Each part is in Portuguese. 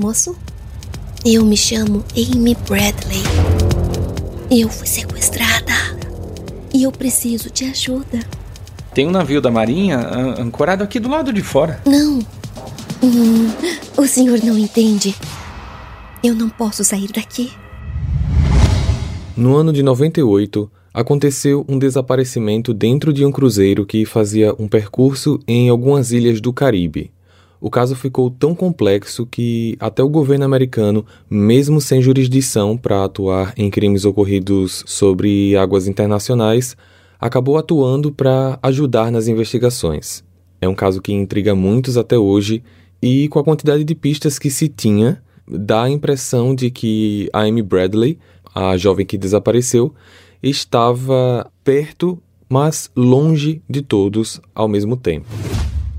Moço, eu me chamo Amy Bradley. Eu fui sequestrada. E eu preciso de ajuda. Tem um navio da Marinha ancorado aqui do lado de fora. Não. Hum, o senhor não entende. Eu não posso sair daqui. No ano de 98, aconteceu um desaparecimento dentro de um cruzeiro que fazia um percurso em algumas ilhas do Caribe. O caso ficou tão complexo que até o governo americano, mesmo sem jurisdição para atuar em crimes ocorridos sobre águas internacionais, acabou atuando para ajudar nas investigações. É um caso que intriga muitos até hoje e, com a quantidade de pistas que se tinha, dá a impressão de que a Amy Bradley, a jovem que desapareceu, estava perto, mas longe de todos ao mesmo tempo.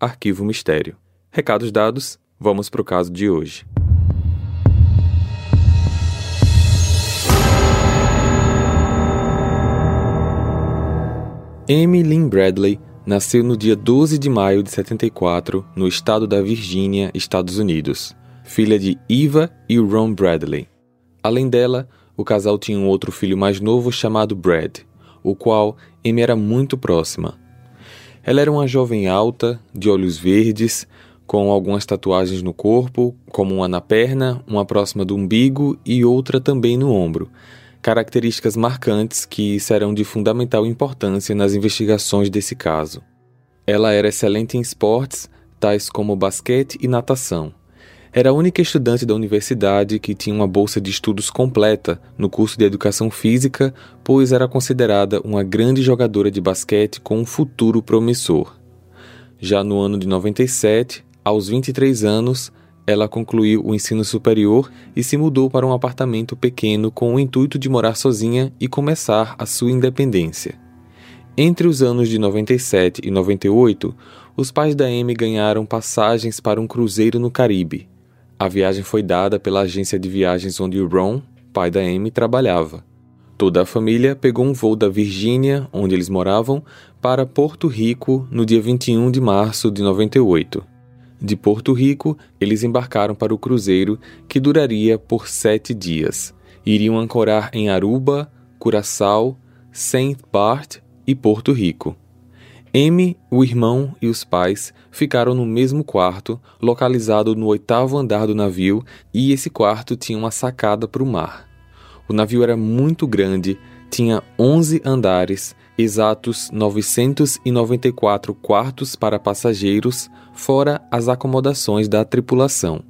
Arquivo Mistério. Recados dados, vamos para o caso de hoje. Amy Lynn Bradley nasceu no dia 12 de maio de 74, no estado da Virgínia, Estados Unidos, filha de Eva e Ron Bradley. Além dela, o casal tinha um outro filho mais novo chamado Brad, o qual Amy era muito próxima. Ela era uma jovem alta, de olhos verdes, com algumas tatuagens no corpo, como uma na perna, uma próxima do umbigo e outra também no ombro, características marcantes que serão de fundamental importância nas investigações desse caso. Ela era excelente em esportes, tais como basquete e natação. Era a única estudante da universidade que tinha uma bolsa de estudos completa no curso de educação física, pois era considerada uma grande jogadora de basquete com um futuro promissor. Já no ano de 97, aos 23 anos, ela concluiu o ensino superior e se mudou para um apartamento pequeno com o intuito de morar sozinha e começar a sua independência. Entre os anos de 97 e 98, os pais da Amy ganharam passagens para um cruzeiro no Caribe. A viagem foi dada pela agência de viagens onde o Ron, pai da Amy, trabalhava. Toda a família pegou um voo da Virgínia, onde eles moravam, para Porto Rico no dia 21 de março de 98. De Porto Rico, eles embarcaram para o cruzeiro, que duraria por sete dias. Iriam ancorar em Aruba, Curaçao, Saint Bart e Porto Rico. M, o irmão e os pais ficaram no mesmo quarto, localizado no oitavo andar do navio, e esse quarto tinha uma sacada para o mar. O navio era muito grande, tinha 11 andares, exatos 994 quartos para passageiros, fora as acomodações da tripulação.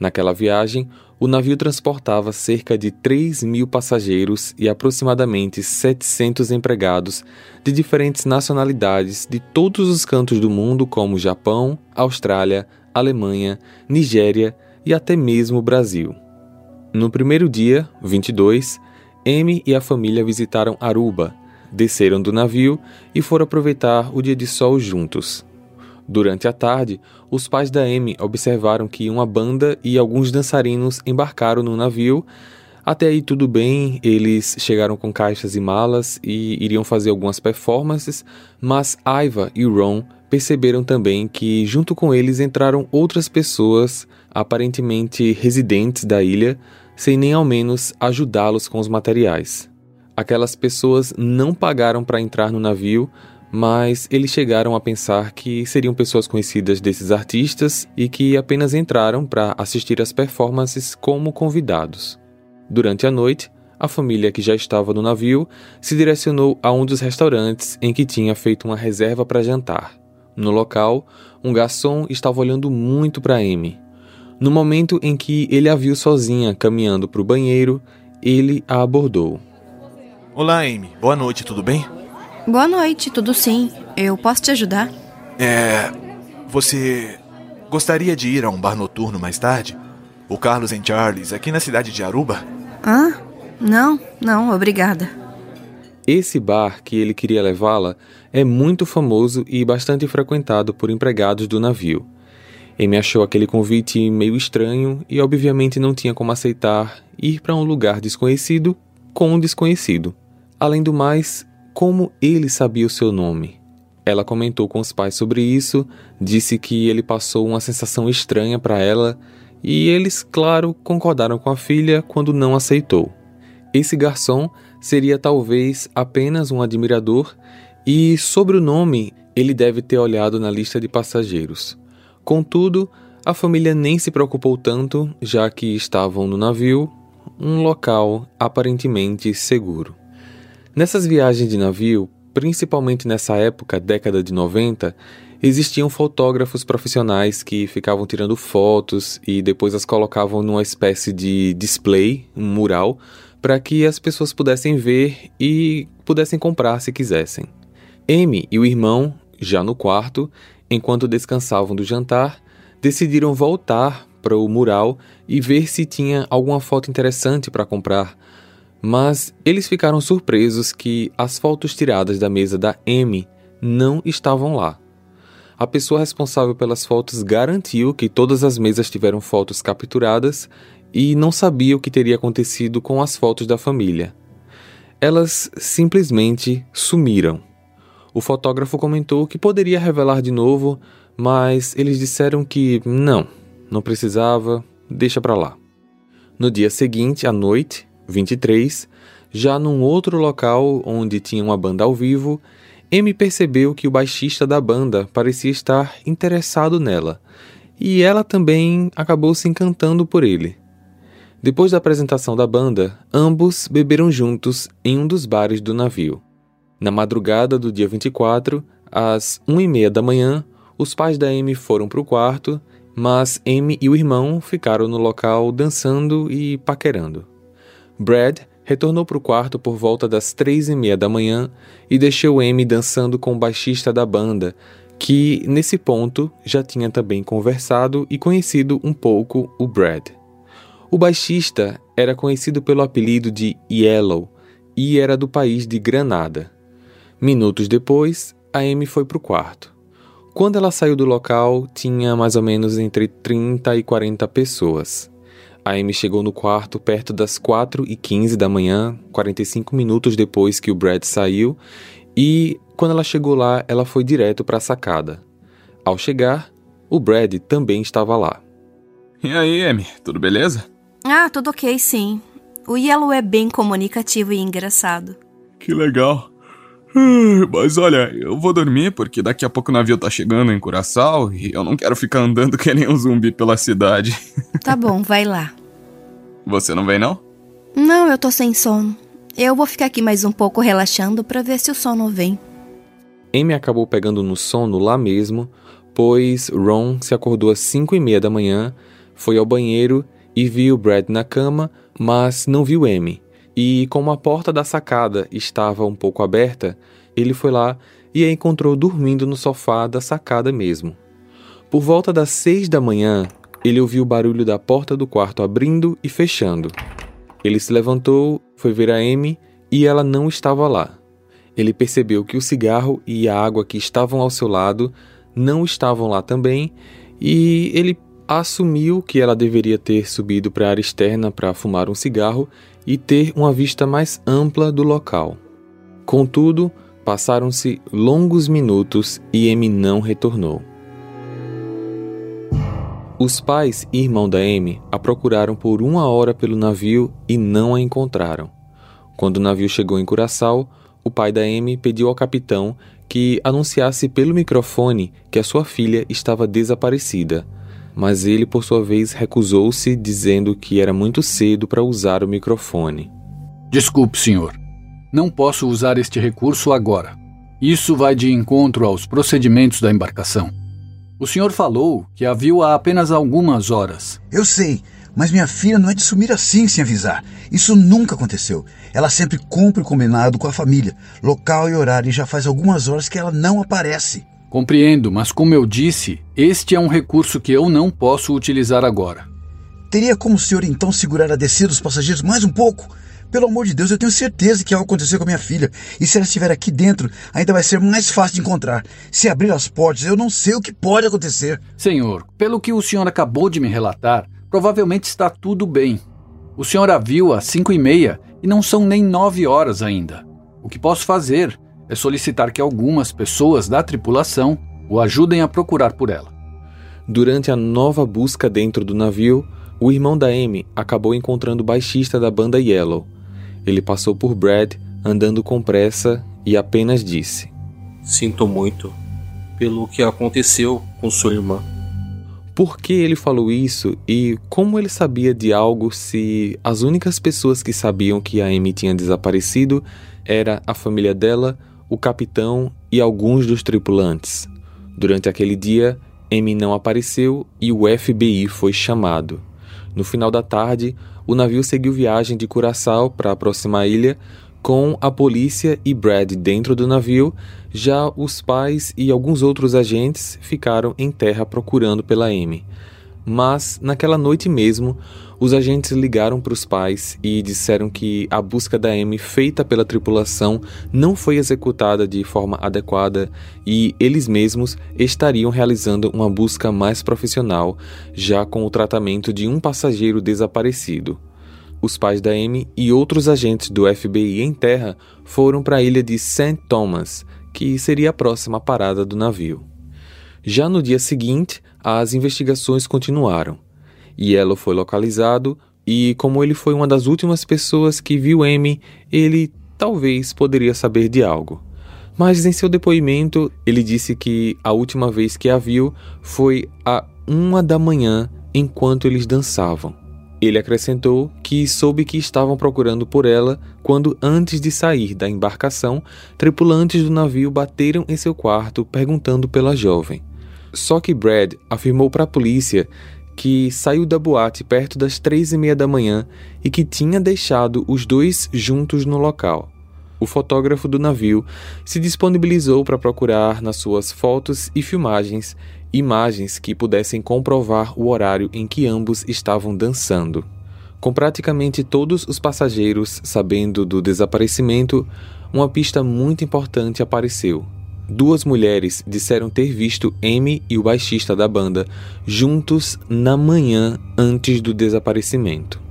Naquela viagem, o navio transportava cerca de 3 mil passageiros e aproximadamente 700 empregados de diferentes nacionalidades de todos os cantos do mundo, como Japão, Austrália, Alemanha, Nigéria e até mesmo Brasil. No primeiro dia, 22, M e a família visitaram Aruba, desceram do navio e foram aproveitar o dia de sol juntos. Durante a tarde, os pais da Amy observaram que uma banda e alguns dançarinos embarcaram no navio. Até aí tudo bem, eles chegaram com caixas e malas e iriam fazer algumas performances, mas Aiva e Ron perceberam também que junto com eles entraram outras pessoas, aparentemente residentes da ilha, sem nem ao menos ajudá-los com os materiais. Aquelas pessoas não pagaram para entrar no navio, mas eles chegaram a pensar que seriam pessoas conhecidas desses artistas e que apenas entraram para assistir às performances como convidados. Durante a noite, a família que já estava no navio se direcionou a um dos restaurantes em que tinha feito uma reserva para jantar. No local, um garçom estava olhando muito para Amy. No momento em que ele a viu sozinha caminhando para o banheiro, ele a abordou. Olá, Amy. Boa noite, tudo bem? Boa noite, tudo sim. Eu posso te ajudar? É. Você gostaria de ir a um bar noturno mais tarde? O Carlos em Charles, aqui na cidade de Aruba? Ah, não, não, obrigada. Esse bar que ele queria levá-la é muito famoso e bastante frequentado por empregados do navio. Amy achou aquele convite meio estranho e, obviamente, não tinha como aceitar ir para um lugar desconhecido com um desconhecido. Além do mais, como ele sabia o seu nome? Ela comentou com os pais sobre isso, disse que ele passou uma sensação estranha para ela e eles, claro, concordaram com a filha quando não aceitou. Esse garçom seria talvez apenas um admirador e, sobre o nome, ele deve ter olhado na lista de passageiros. Contudo, a família nem se preocupou tanto, já que estavam no navio, um local aparentemente seguro. Nessas viagens de navio, principalmente nessa época, década de 90, existiam fotógrafos profissionais que ficavam tirando fotos e depois as colocavam numa espécie de display, um mural, para que as pessoas pudessem ver e pudessem comprar se quisessem. Amy e o irmão, já no quarto, enquanto descansavam do jantar, decidiram voltar para o mural e ver se tinha alguma foto interessante para comprar. Mas eles ficaram surpresos que as fotos tiradas da mesa da Amy não estavam lá. A pessoa responsável pelas fotos garantiu que todas as mesas tiveram fotos capturadas e não sabia o que teria acontecido com as fotos da família. Elas simplesmente sumiram. O fotógrafo comentou que poderia revelar de novo, mas eles disseram que não, não precisava, deixa para lá. No dia seguinte, à noite, 23, já num outro local onde tinha uma banda ao vivo, Amy percebeu que o baixista da banda parecia estar interessado nela, e ela também acabou se encantando por ele. Depois da apresentação da banda, ambos beberam juntos em um dos bares do navio. Na madrugada do dia 24, às 1 e meia da manhã, os pais da Amy foram para o quarto, mas Amy e o irmão ficaram no local dançando e paquerando. Brad retornou para o quarto por volta das três e meia da manhã e deixou Amy dançando com o baixista da banda, que nesse ponto já tinha também conversado e conhecido um pouco o Brad. O baixista era conhecido pelo apelido de Yellow e era do país de Granada. Minutos depois, a Amy foi para o quarto. Quando ela saiu do local, tinha mais ou menos entre 30 e 40 pessoas. A Amy chegou no quarto perto das 4 e 15 da manhã, 45 minutos depois que o Brad saiu, e quando ela chegou lá, ela foi direto para a sacada. Ao chegar, o Brad também estava lá. E aí, Amy, tudo beleza? Ah, tudo ok, sim. O Yellow é bem comunicativo e engraçado. Que legal. Ah, mas olha, eu vou dormir porque daqui a pouco o navio tá chegando em Curaçao e eu não quero ficar andando que nem um zumbi pela cidade. Tá bom, vai lá. Você não vem não? Não, eu tô sem sono. Eu vou ficar aqui mais um pouco relaxando para ver se o sono vem. Amy acabou pegando no sono lá mesmo, pois Ron se acordou às 5 e meia da manhã, foi ao banheiro e viu Brad na cama, mas não viu Amy. E como a porta da sacada estava um pouco aberta, ele foi lá e a encontrou dormindo no sofá da sacada mesmo. Por volta das seis da manhã, ele ouviu o barulho da porta do quarto abrindo e fechando. Ele se levantou, foi ver a Amy e ela não estava lá. Ele percebeu que o cigarro e a água que estavam ao seu lado não estavam lá também e ele assumiu que ela deveria ter subido para a área externa para fumar um cigarro e ter uma vista mais ampla do local. Contudo, passaram-se longos minutos e Amy não retornou. Os pais e irmão da Amy a procuraram por uma hora pelo navio e não a encontraram. Quando o navio chegou em Curaçao, o pai da Amy pediu ao capitão que anunciasse pelo microfone que a sua filha estava desaparecida, mas ele, por sua vez, recusou-se, dizendo que era muito cedo para usar o microfone. Desculpe, senhor. Não posso usar este recurso agora. Isso vai de encontro aos procedimentos da embarcação. O senhor falou que a viu há apenas algumas horas. Eu sei, mas minha filha não é de sumir assim sem avisar. Isso nunca aconteceu. Ela sempre cumpre o combinado com a família, local e horário, e já faz algumas horas que ela não aparece. Compreendo, mas como eu disse, este é um recurso que eu não posso utilizar agora. Teria como o senhor então segurar a descida dos passageiros mais um pouco? Pelo amor de Deus, eu tenho certeza que algo aconteceu com a minha filha. E se ela estiver aqui dentro, ainda vai ser mais fácil de encontrar. Se abrir as portas, eu não sei o que pode acontecer. Senhor, pelo que o senhor acabou de me relatar, provavelmente está tudo bem. O senhor a viu às cinco e meia e não são nem nove horas ainda. O que posso fazer é solicitar que algumas pessoas da tripulação o ajudem a procurar por ela. Durante a nova busca dentro do navio, o irmão da Amy acabou encontrando o baixista da banda Yellow. Ele passou por Brad andando com pressa e apenas disse: Sinto muito pelo que aconteceu com sua irmã. Por que ele falou isso e como ele sabia de algo se as únicas pessoas que sabiam que a Amy tinha desaparecido era a família dela, o capitão e alguns dos tripulantes? Durante aquele dia, Amy não apareceu e o FBI foi chamado. No final da tarde, o navio seguiu viagem de Curaçao para a próxima ilha, com a polícia e Brad dentro do navio. Já os pais e alguns outros agentes ficaram em terra procurando pela Amy. Mas, naquela noite mesmo, os agentes ligaram para os pais e disseram que a busca da Amy feita pela tripulação não foi executada de forma adequada e eles mesmos estariam realizando uma busca mais profissional, já com o tratamento de um passageiro desaparecido. Os pais da Amy e outros agentes do FBI em terra foram para a ilha de St. Thomas, que seria a próxima parada do navio. Já no dia seguinte, as investigações continuaram. Yellow foi localizado e, como ele foi uma das últimas pessoas que viu Amy, ele talvez poderia saber de algo. Mas em seu depoimento, ele disse que a última vez que a viu foi a uma da manhã enquanto eles dançavam. Ele acrescentou que soube que estavam procurando por ela quando, antes de sair da embarcação, tripulantes do navio bateram em seu quarto perguntando pela jovem. Só que Brad afirmou para a polícia que saiu da boate perto das três e meia da manhã e que tinha deixado os dois juntos no local. O fotógrafo do navio se disponibilizou para procurar nas suas fotos e filmagens imagens que pudessem comprovar o horário em que ambos estavam dançando. Com praticamente todos os passageiros sabendo do desaparecimento, uma pista muito importante apareceu. Duas mulheres disseram ter visto Amy e o baixista da banda juntos na manhã antes do desaparecimento.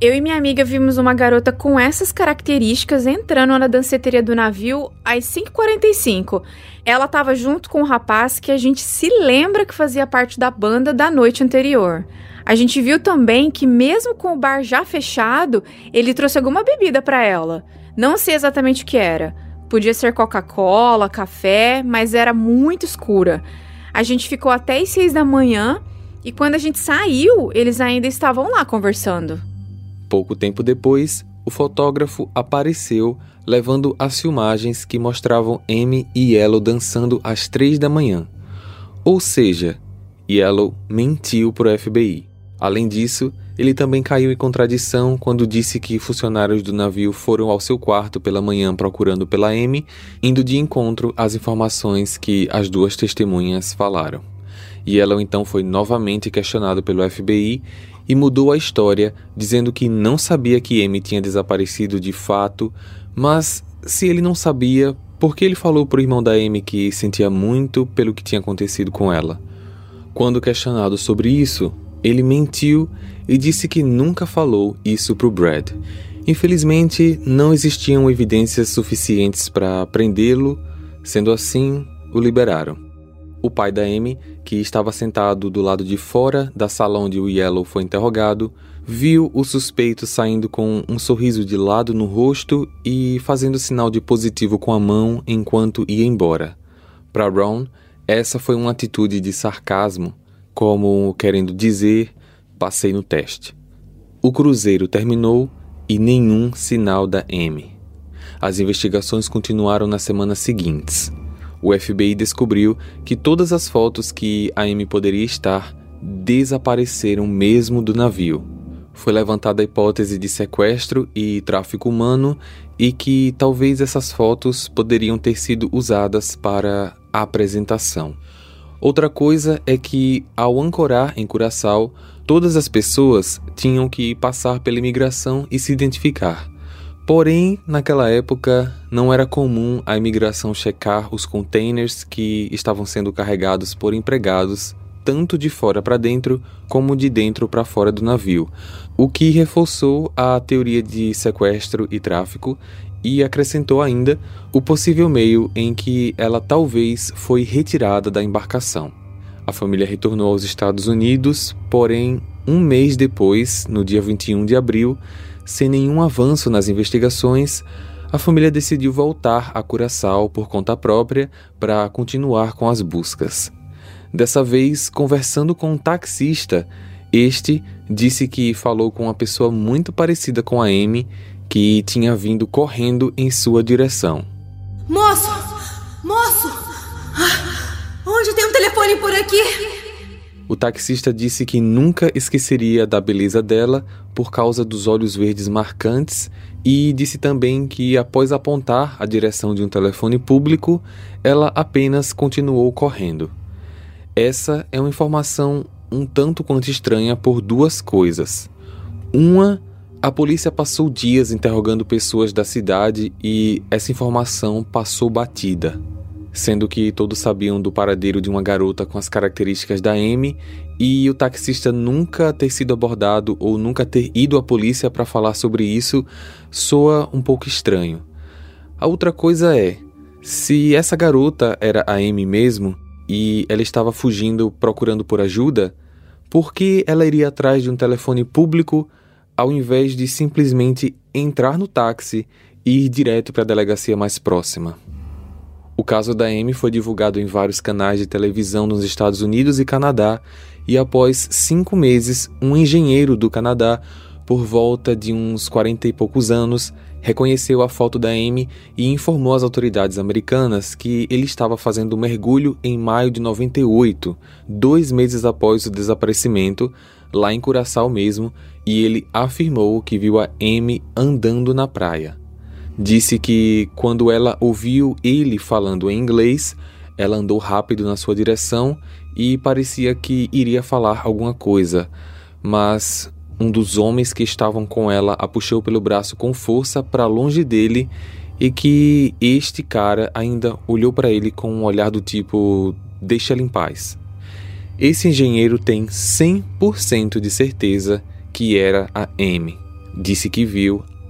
Eu e minha amiga vimos uma garota com essas características entrando na danceteria do navio às 5h45. Ela estava junto com um rapaz que a gente se lembra que fazia parte da banda da noite anterior. A gente viu também que, mesmo com o bar já fechado, ele trouxe alguma bebida para ela. Não sei exatamente o que era. Podia ser Coca-Cola, café, mas era muito escura. A gente ficou até as seis da manhã e quando a gente saiu, eles ainda estavam lá conversando. Pouco tempo depois, o fotógrafo apareceu levando as filmagens que mostravam Amy e Yellow dançando às três da manhã. Ou seja, Yellow mentiu para o FBI. Além disso, ele também caiu em contradição quando disse que funcionários do navio foram ao seu quarto pela manhã procurando pela Amy, indo de encontro às informações que as duas testemunhas falaram. E ela então foi novamente questionado pelo FBI e mudou a história, dizendo que não sabia que Amy tinha desaparecido de fato, mas se ele não sabia, por que ele falou para o irmão da Amy que sentia muito pelo que tinha acontecido com ela? Quando questionado sobre isso, ele mentiu e disse que nunca falou isso para o Brad. Infelizmente, não existiam evidências suficientes para prendê-lo, sendo assim, o liberaram. O pai da Amy, que estava sentado do lado de fora da sala onde o Yellow foi interrogado, viu o suspeito saindo com um sorriso de lado no rosto e fazendo sinal de positivo com a mão enquanto ia embora. Para Ron, essa foi uma atitude de sarcasmo como querendo dizer, passei no teste. O cruzeiro terminou e nenhum sinal da M. As investigações continuaram nas semanas seguintes. O FBI descobriu que todas as fotos que a M poderia estar desapareceram mesmo do navio. Foi levantada a hipótese de sequestro e tráfico humano e que talvez essas fotos poderiam ter sido usadas para a apresentação. Outra coisa é que, ao ancorar em Curaçao, Todas as pessoas tinham que passar pela imigração e se identificar. Porém, naquela época, não era comum a imigração checar os containers que estavam sendo carregados por empregados, tanto de fora para dentro como de dentro para fora do navio, o que reforçou a teoria de sequestro e tráfico e acrescentou ainda o possível meio em que ela talvez foi retirada da embarcação. A família retornou aos Estados Unidos, porém, um mês depois, no dia 21 de abril, sem nenhum avanço nas investigações, a família decidiu voltar a Curaçao por conta própria para continuar com as buscas. Dessa vez, conversando com um taxista, este disse que falou com uma pessoa muito parecida com a Amy que tinha vindo correndo em sua direção. Telefone por aqui? O taxista disse que nunca esqueceria da beleza dela por causa dos olhos verdes marcantes e disse também que, após apontar a direção de um telefone público, ela apenas continuou correndo. Essa é uma informação um tanto quanto estranha por duas coisas. Uma, a polícia passou dias interrogando pessoas da cidade e essa informação passou batida sendo que todos sabiam do paradeiro de uma garota com as características da Amy e o taxista nunca ter sido abordado ou nunca ter ido à polícia para falar sobre isso soa um pouco estranho. A outra coisa é, se essa garota era a Amy mesmo e ela estava fugindo procurando por ajuda, por que ela iria atrás de um telefone público ao invés de simplesmente entrar no táxi e ir direto para a delegacia mais próxima? O caso da Amy foi divulgado em vários canais de televisão nos Estados Unidos e Canadá, e após cinco meses, um engenheiro do Canadá, por volta de uns 40 e poucos anos, reconheceu a foto da Amy e informou às autoridades americanas que ele estava fazendo mergulho em maio de 98, dois meses após o desaparecimento, lá em Curaçao mesmo, e ele afirmou que viu a Amy andando na praia. Disse que quando ela ouviu ele falando em inglês, ela andou rápido na sua direção e parecia que iria falar alguma coisa, mas um dos homens que estavam com ela a puxou pelo braço com força para longe dele e que este cara ainda olhou para ele com um olhar do tipo: deixa ela em paz. Esse engenheiro tem 100% de certeza que era a Amy. Disse que viu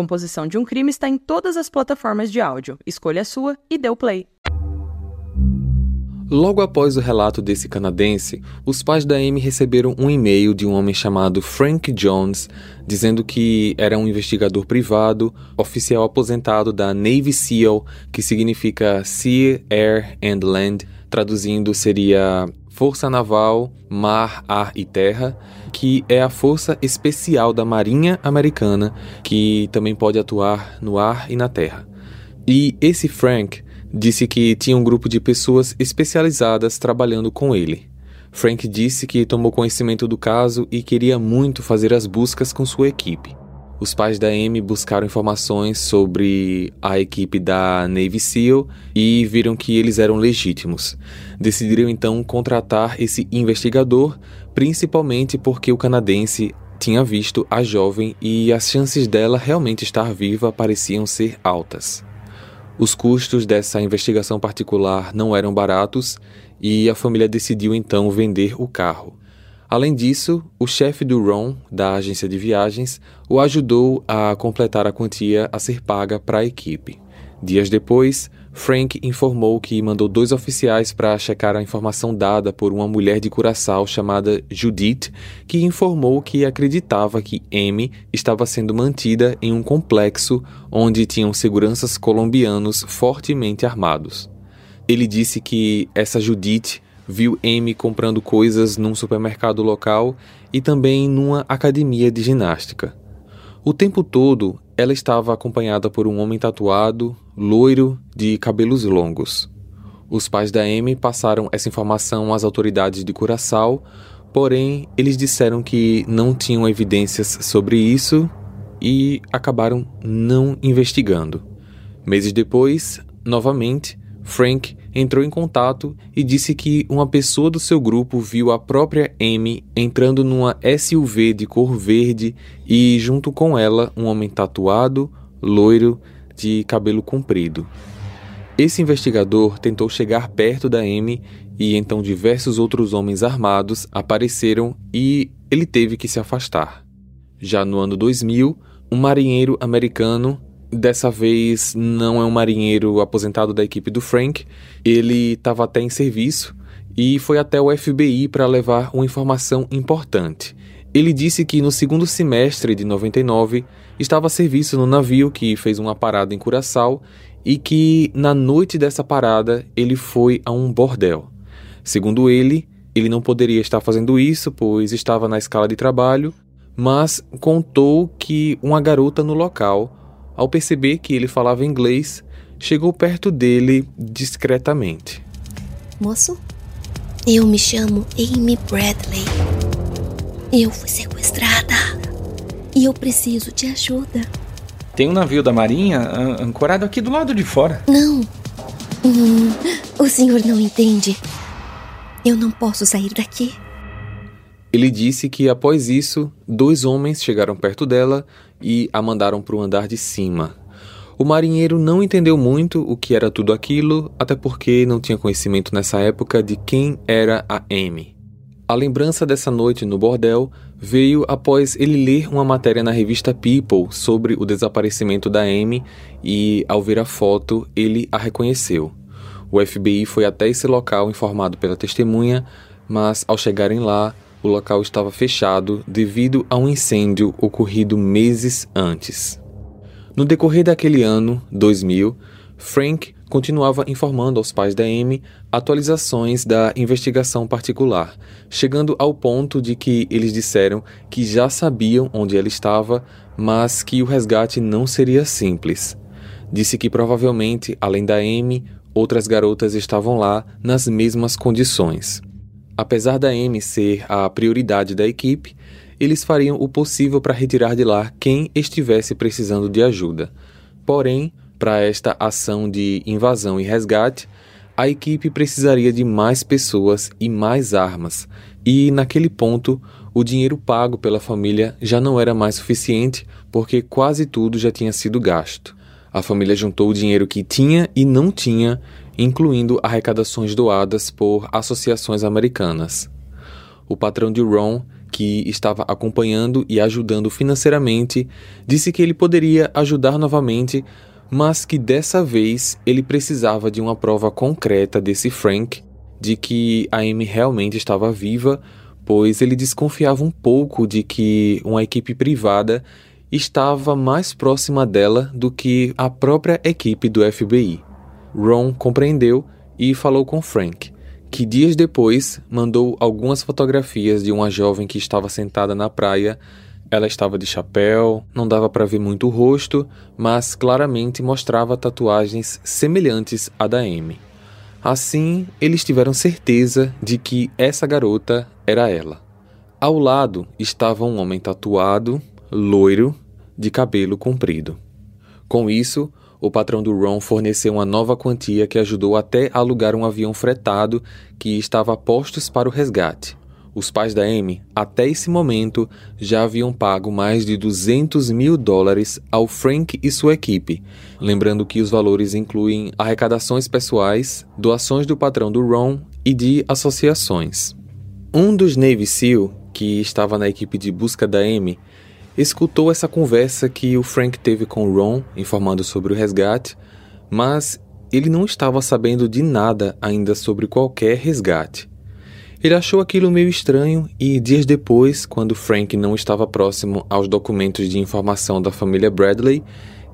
Composição de um crime está em todas as plataformas de áudio. Escolha a sua e dê o play. Logo após o relato desse canadense, os pais da Amy receberam um e-mail de um homem chamado Frank Jones, dizendo que era um investigador privado, oficial aposentado da Navy SEAL, que significa Sea, Air and Land, traduzindo seria Força Naval, Mar, Ar e Terra, que é a força especial da Marinha Americana, que também pode atuar no ar e na terra. E esse Frank disse que tinha um grupo de pessoas especializadas trabalhando com ele. Frank disse que tomou conhecimento do caso e queria muito fazer as buscas com sua equipe. Os pais da Amy buscaram informações sobre a equipe da Navy SEAL e viram que eles eram legítimos. Decidiram então contratar esse investigador, principalmente porque o canadense tinha visto a jovem e as chances dela realmente estar viva pareciam ser altas. Os custos dessa investigação particular não eram baratos e a família decidiu então vender o carro. Além disso, o chefe do Ron, da agência de viagens, o ajudou a completar a quantia a ser paga para a equipe. Dias depois, Frank informou que mandou dois oficiais para checar a informação dada por uma mulher de Curaçao chamada Judith, que informou que acreditava que Amy estava sendo mantida em um complexo onde tinham seguranças colombianos fortemente armados. Ele disse que essa Judith viu Amy comprando coisas num supermercado local e também numa academia de ginástica. O tempo todo, ela estava acompanhada por um homem tatuado, loiro, de cabelos longos. Os pais da Amy passaram essa informação às autoridades de Curaçao, porém eles disseram que não tinham evidências sobre isso e acabaram não investigando. Meses depois, novamente, Frank entrou em contato e disse que uma pessoa do seu grupo viu a própria Amy entrando numa SUV de cor verde e, junto com ela, um homem tatuado, loiro, de cabelo comprido. Esse investigador tentou chegar perto da Amy e então diversos outros homens armados apareceram e ele teve que se afastar. Já no ano 2000, um marinheiro americano, dessa vez não é um marinheiro aposentado da equipe do Frank, ele estava até em serviço e foi até o FBI para levar uma informação importante. Ele disse que no segundo semestre de 99 estava a serviço no navio que fez uma parada em Curaçao e que na noite dessa parada ele foi a um bordel. Segundo ele, ele não poderia estar fazendo isso, pois estava na escala de trabalho, mas contou que uma garota no local, ao perceber que ele falava inglês, chegou perto dele discretamente. Moço, eu me chamo Amy Bradley. Eu fui sequestrada e eu preciso de ajuda. Tem um navio da Marinha ancorado aqui do lado de fora. Não. Hum, o senhor não entende. Eu não posso sair daqui. Ele disse que após isso, dois homens chegaram perto dela e a mandaram para o andar de cima. O marinheiro não entendeu muito o que era tudo aquilo, até porque não tinha conhecimento nessa época de quem era a Amy. A lembrança dessa noite no bordel veio após ele ler uma matéria na revista People sobre o desaparecimento da Amy e, ao ver a foto, ele a reconheceu. O FBI foi até esse local informado pela testemunha, mas ao chegarem lá, o local estava fechado devido a um incêndio ocorrido meses antes. No decorrer daquele ano, 2000, Frank continuava informando aos pais da Amy atualizações da investigação particular, chegando ao ponto de que eles disseram que já sabiam onde ela estava, mas que o resgate não seria simples. Disse que provavelmente, além da Amy, outras garotas estavam lá nas mesmas condições. Apesar da Amy ser a prioridade da equipe, eles fariam o possível para retirar de lá quem estivesse precisando de ajuda. Porém, para esta ação de invasão e resgate, a equipe precisaria de mais pessoas e mais armas, e naquele ponto, o dinheiro pago pela família já não era mais suficiente porque quase tudo já tinha sido gasto. A família juntou o dinheiro que tinha e não tinha, incluindo arrecadações doadas por associações americanas. O patrão de Ron, que estava acompanhando e ajudando financeiramente, disse que ele poderia ajudar novamente mas que dessa vez ele precisava de uma prova concreta desse Frank de que a Amy realmente estava viva, pois ele desconfiava um pouco de que uma equipe privada estava mais próxima dela do que a própria equipe do FBI. Ron compreendeu e falou com Frank, que dias depois mandou algumas fotografias de uma jovem que estava sentada na praia ela estava de chapéu, não dava para ver muito o rosto, mas claramente mostrava tatuagens semelhantes à da Amy. Assim, eles tiveram certeza de que essa garota era ela. Ao lado estava um homem tatuado, loiro, de cabelo comprido. Com isso, o patrão do Ron forneceu uma nova quantia que ajudou até alugar um avião fretado que estava a postos para o resgate. Os pais da Amy, até esse momento, já haviam pago mais de 200 mil dólares ao Frank e sua equipe, lembrando que os valores incluem arrecadações pessoais, doações do patrão do Ron e de associações. Um dos Navy SEAL, que estava na equipe de busca da Amy, escutou essa conversa que o Frank teve com Ron, informando sobre o resgate, mas ele não estava sabendo de nada ainda sobre qualquer resgate. Ele achou aquilo meio estranho e, dias depois, quando Frank não estava próximo aos documentos de informação da família Bradley,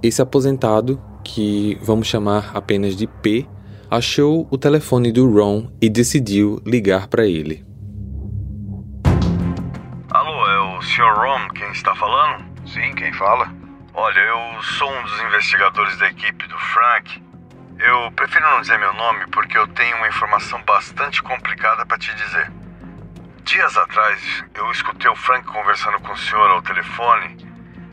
esse aposentado, que vamos chamar apenas de P, achou o telefone do Ron e decidiu ligar para ele. Sr. Ron quem está falando? Sim, quem fala? Olha, eu sou um dos investigadores da equipe do Frank. Eu prefiro não dizer meu nome porque eu tenho uma informação bastante complicada para te dizer. Dias atrás, eu escutei o Frank conversando com o senhor ao telefone,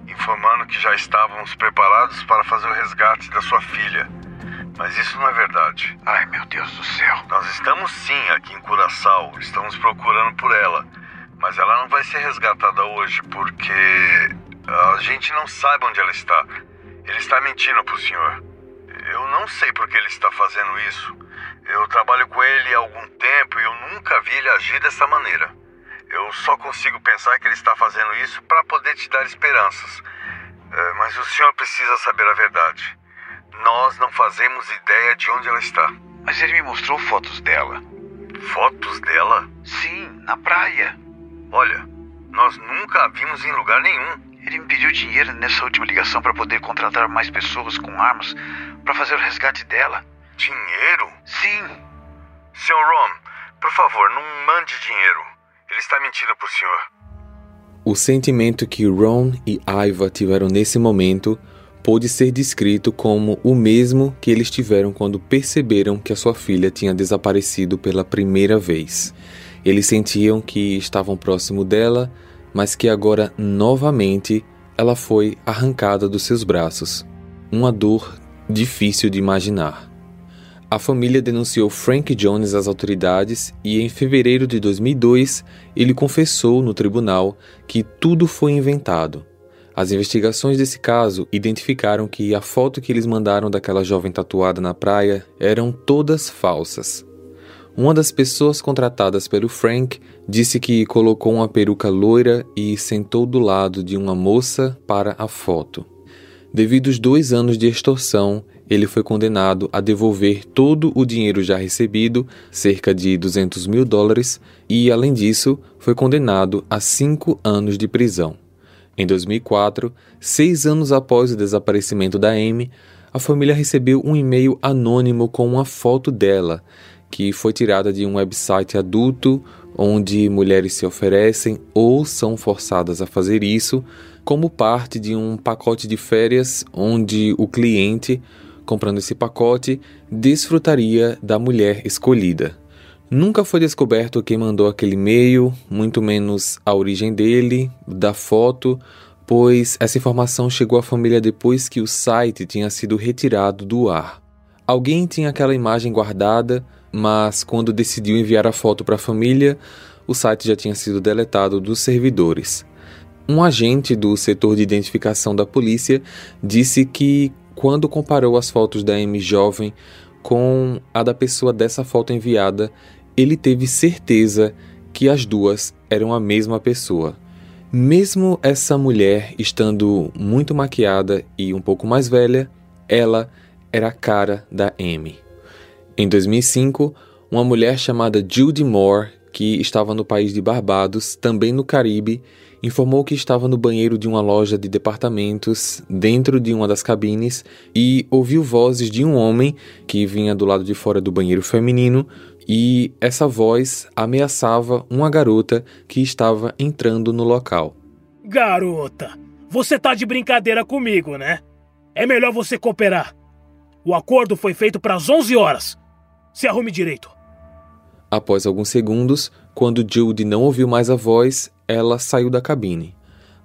informando que já estávamos preparados para fazer o resgate da sua filha. Mas isso não é verdade. Ai, meu Deus do céu. Nós estamos sim aqui em Curaçao, estamos procurando por ela. Mas ela não vai ser resgatada hoje porque a gente não sabe onde ela está. Ele está mentindo pro senhor. Eu não sei por que ele está fazendo isso. Eu trabalho com ele há algum tempo e eu nunca vi ele agir dessa maneira. Eu só consigo pensar que ele está fazendo isso para poder te dar esperanças. É, mas o senhor precisa saber a verdade. Nós não fazemos ideia de onde ela está. Mas ele me mostrou fotos dela. Fotos dela? Sim, na praia. Olha, nós nunca a vimos em lugar nenhum. Ele me pediu dinheiro nessa última ligação para poder contratar mais pessoas com armas para fazer o resgate dela. Dinheiro? Sim. Sr. Ron, por favor, não mande dinheiro. Ele está mentindo pro senhor. O sentimento que Ron e Iva tiveram nesse momento pôde ser descrito como o mesmo que eles tiveram quando perceberam que a sua filha tinha desaparecido pela primeira vez. Eles sentiam que estavam próximo dela, mas que agora novamente ela foi arrancada dos seus braços. Uma dor difícil de imaginar. A família denunciou Frank Jones às autoridades e, em fevereiro de 2002, ele confessou no tribunal que tudo foi inventado. As investigações desse caso identificaram que a foto que eles mandaram daquela jovem tatuada na praia eram todas falsas. Uma das pessoas contratadas pelo Frank disse que colocou uma peruca loira e sentou do lado de uma moça para a foto. Devido aos dois anos de extorsão, ele foi condenado a devolver todo o dinheiro já recebido, cerca de 200 mil dólares, e, além disso, foi condenado a cinco anos de prisão. Em 2004, seis anos após o desaparecimento da Amy, a família recebeu um e-mail anônimo com uma foto dela, que foi tirada de um website adulto onde mulheres se oferecem ou são forçadas a fazer isso como parte de um pacote de férias onde o cliente, comprando esse pacote, desfrutaria da mulher escolhida. Nunca foi descoberto quem mandou aquele e-mail, muito menos a origem dele, da foto, pois essa informação chegou à família depois que o site tinha sido retirado do ar. Alguém tinha aquela imagem guardada, mas quando decidiu enviar a foto para a família, o site já tinha sido deletado dos servidores. Um agente do setor de identificação da polícia disse que, quando comparou as fotos da M jovem com a da pessoa dessa foto enviada, ele teve certeza que as duas eram a mesma pessoa. Mesmo essa mulher estando muito maquiada e um pouco mais velha, ela era a cara da Amy. Em 2005, uma mulher chamada Judy Moore, que estava no país de Barbados, também no Caribe, informou que estava no banheiro de uma loja de departamentos, dentro de uma das cabines, e ouviu vozes de um homem que vinha do lado de fora do banheiro feminino, e essa voz ameaçava uma garota que estava entrando no local. Garota, você tá de brincadeira comigo, né? É melhor você cooperar. O acordo foi feito para as 11 horas. Se arrume direito. Após alguns segundos, quando Judy não ouviu mais a voz, ela saiu da cabine.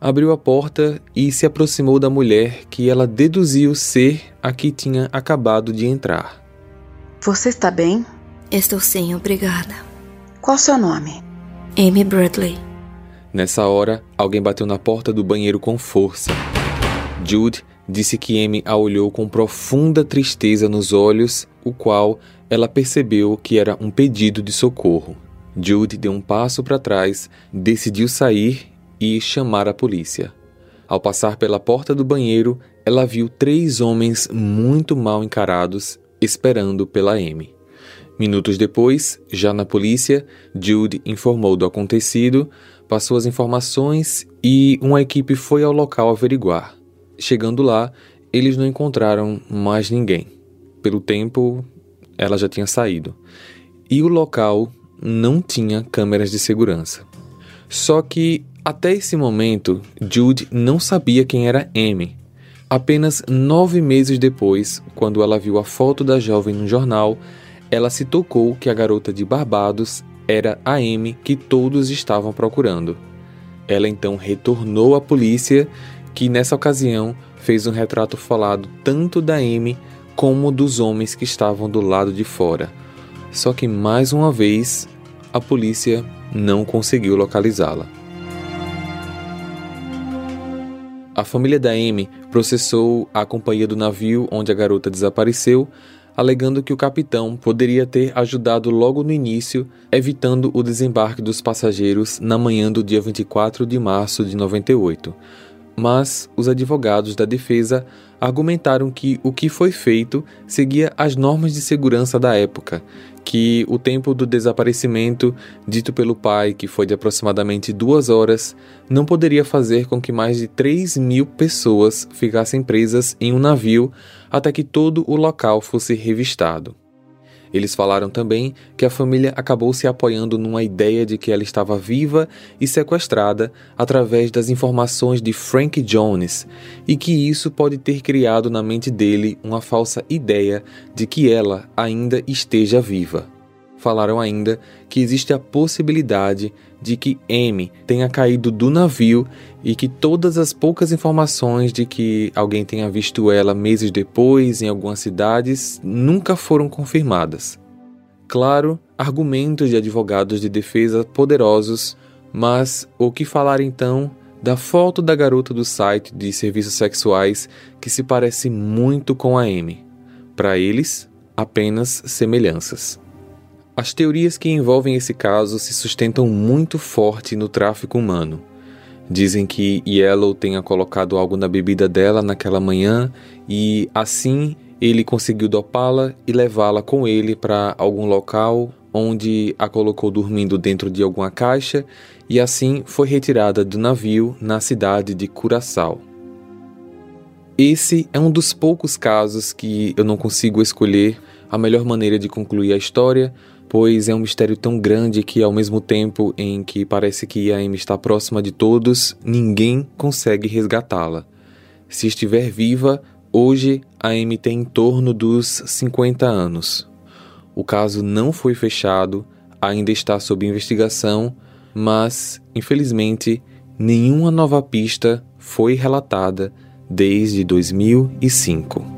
Abriu a porta e se aproximou da mulher que ela deduziu ser a que tinha acabado de entrar. Você está bem? Estou sim, obrigada. Qual seu nome? Amy Bradley. Nessa hora, alguém bateu na porta do banheiro com força. Jude disse que Amy a olhou com profunda tristeza nos olhos, o qual ela percebeu que era um pedido de socorro. Jude deu um passo para trás, decidiu sair e chamar a polícia. Ao passar pela porta do banheiro, ela viu três homens muito mal encarados esperando pela Amy. Minutos depois, já na polícia, Jude informou do acontecido, passou as informações e uma equipe foi ao local averiguar. Chegando lá, eles não encontraram mais ninguém. Pelo tempo, ela já tinha saído. E o local não tinha câmeras de segurança. Só que até esse momento, Jude não sabia quem era Amy. Apenas nove meses depois, quando ela viu a foto da jovem no jornal, ela se tocou que a garota de Barbados era a Amy que todos estavam procurando. Ela então retornou à polícia, que nessa ocasião fez um retrato falado tanto da Amy como dos homens que estavam do lado de fora. Só que mais uma vez a polícia não conseguiu localizá-la. A família da Amy processou a companhia do navio onde a garota desapareceu, alegando que o capitão poderia ter ajudado logo no início, evitando o desembarque dos passageiros na manhã do dia 24 de março de 98. Mas os advogados da defesa argumentaram que o que foi feito seguia as normas de segurança da época, que o tempo do desaparecimento, dito pelo pai que foi de aproximadamente duas horas, não poderia fazer com que mais de 3 mil pessoas ficassem presas em um navio até que todo o local fosse revistado. Eles falaram também que a família acabou se apoiando numa ideia de que ela estava viva e sequestrada através das informações de Frank Jones e que isso pode ter criado na mente dele uma falsa ideia de que ela ainda esteja viva. Falaram ainda que existe a possibilidade de que Amy tenha caído do navio e que todas as poucas informações de que alguém tenha visto ela meses depois em algumas cidades nunca foram confirmadas. Claro, argumentos de advogados de defesa poderosos, mas o que falar então da foto da garota do site de serviços sexuais que se parece muito com a Amy? Para eles, apenas semelhanças. As teorias que envolvem esse caso se sustentam muito forte no tráfico humano. Dizem que Yellow tenha colocado algo na bebida dela naquela manhã e assim ele conseguiu dopá-la e levá-la com ele para algum local onde a colocou dormindo dentro de alguma caixa e assim foi retirada do navio na cidade de Curaçao. Esse é um dos poucos casos que eu não consigo escolher a melhor maneira de concluir a história, pois é um mistério tão grande que, ao mesmo tempo em que parece que a Amy está próxima de todos, ninguém consegue resgatá-la. Se estiver viva, hoje a Amy tem em torno dos 50 anos. O caso não foi fechado, ainda está sob investigação, mas, infelizmente, nenhuma nova pista foi relatada desde 2005.